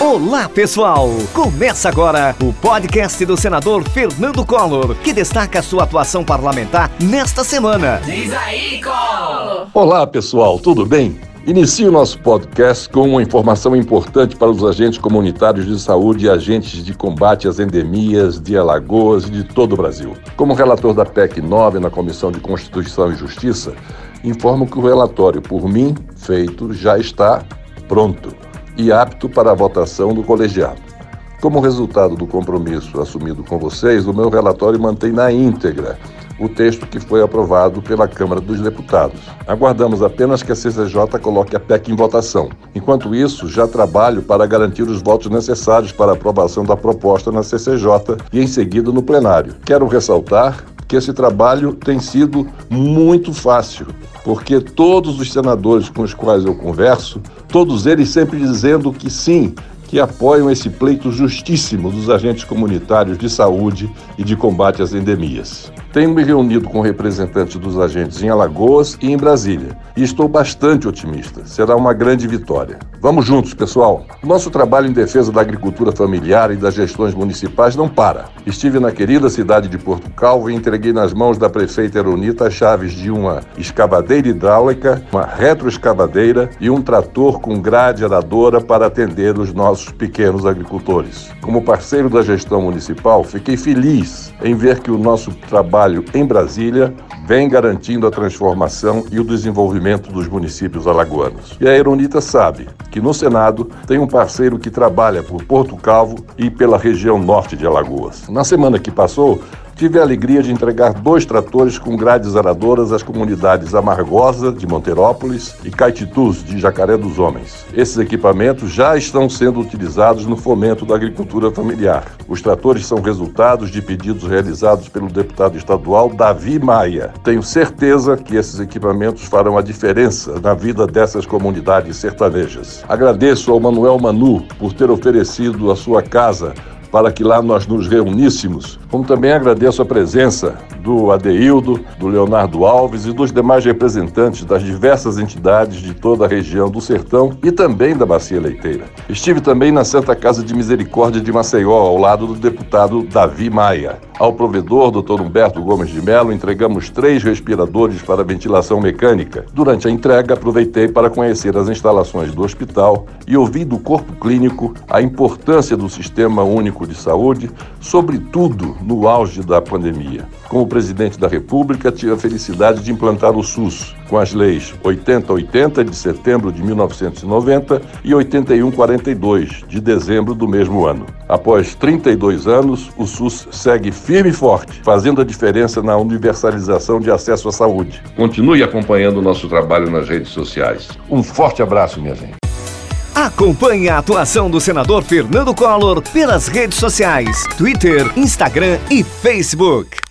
Olá, pessoal! Começa agora o podcast do senador Fernando Collor, que destaca sua atuação parlamentar nesta semana. Diz aí, Collor! Olá, pessoal, tudo bem? Inicio o nosso podcast com uma informação importante para os agentes comunitários de saúde e agentes de combate às endemias de Alagoas e de todo o Brasil. Como relator da PEC 9 na Comissão de Constituição e Justiça, informo que o relatório por mim feito já está pronto e apto para a votação do colegiado. Como resultado do compromisso assumido com vocês, o meu relatório mantém na íntegra o texto que foi aprovado pela Câmara dos Deputados. Aguardamos apenas que a CCJ coloque a PEC em votação. Enquanto isso, já trabalho para garantir os votos necessários para a aprovação da proposta na CCJ e em seguida no plenário. Quero ressaltar que esse trabalho tem sido muito fácil, porque todos os senadores com os quais eu converso, todos eles sempre dizendo que sim, que apoiam esse pleito justíssimo dos agentes comunitários de saúde e de combate às endemias. Tenho me reunido com representantes dos agentes em Alagoas e em Brasília e estou bastante otimista. Será uma grande vitória. Vamos juntos, pessoal. Nosso trabalho em defesa da agricultura familiar e das gestões municipais não para. Estive na querida cidade de Porto Calvo e entreguei nas mãos da prefeita Eronita as chaves de uma escavadeira hidráulica, uma retroescavadeira e um trator com grade aradora para atender os nossos pequenos agricultores. Como parceiro da gestão municipal, fiquei feliz em ver que o nosso trabalho trabalho em Brasília vem garantindo a transformação e o desenvolvimento dos municípios alagoanos. E a Eronita sabe que no Senado tem um parceiro que trabalha por Porto Calvo e pela região norte de Alagoas. Na semana que passou, tive a alegria de entregar dois tratores com grades aradoras às comunidades Amargosa, de Monterópolis, e Caetitus, de Jacaré dos Homens. Esses equipamentos já estão sendo utilizados no fomento da agricultura familiar. Os tratores são resultados de pedidos realizados pelo deputado estadual Davi Maia. Tenho certeza que esses equipamentos farão a diferença na vida dessas comunidades sertanejas. Agradeço ao Manuel Manu por ter oferecido a sua casa para que lá nós nos reuníssemos. Como também agradeço a presença do Adeildo, do Leonardo Alves e dos demais representantes das diversas entidades de toda a região do Sertão e também da Bacia Leiteira. Estive também na Santa Casa de Misericórdia de Maceió, ao lado do deputado Davi Maia. Ao provedor, Dr. Humberto Gomes de Melo, entregamos três respiradores para ventilação mecânica. Durante a entrega, aproveitei para conhecer as instalações do hospital e ouvir do corpo clínico a importância do Sistema Único de Saúde, sobretudo no auge da pandemia. Como presidente da República, tive a felicidade de implantar o SUS, com as leis 8080 de setembro de 1990 e 8142 de dezembro do mesmo ano. Após 32 anos, o SUS segue firme e forte, fazendo a diferença na universalização de acesso à saúde. Continue acompanhando o nosso trabalho nas redes sociais. Um forte abraço, minha gente. Acompanhe a atuação do senador Fernando Collor pelas redes sociais, Twitter, Instagram e Facebook.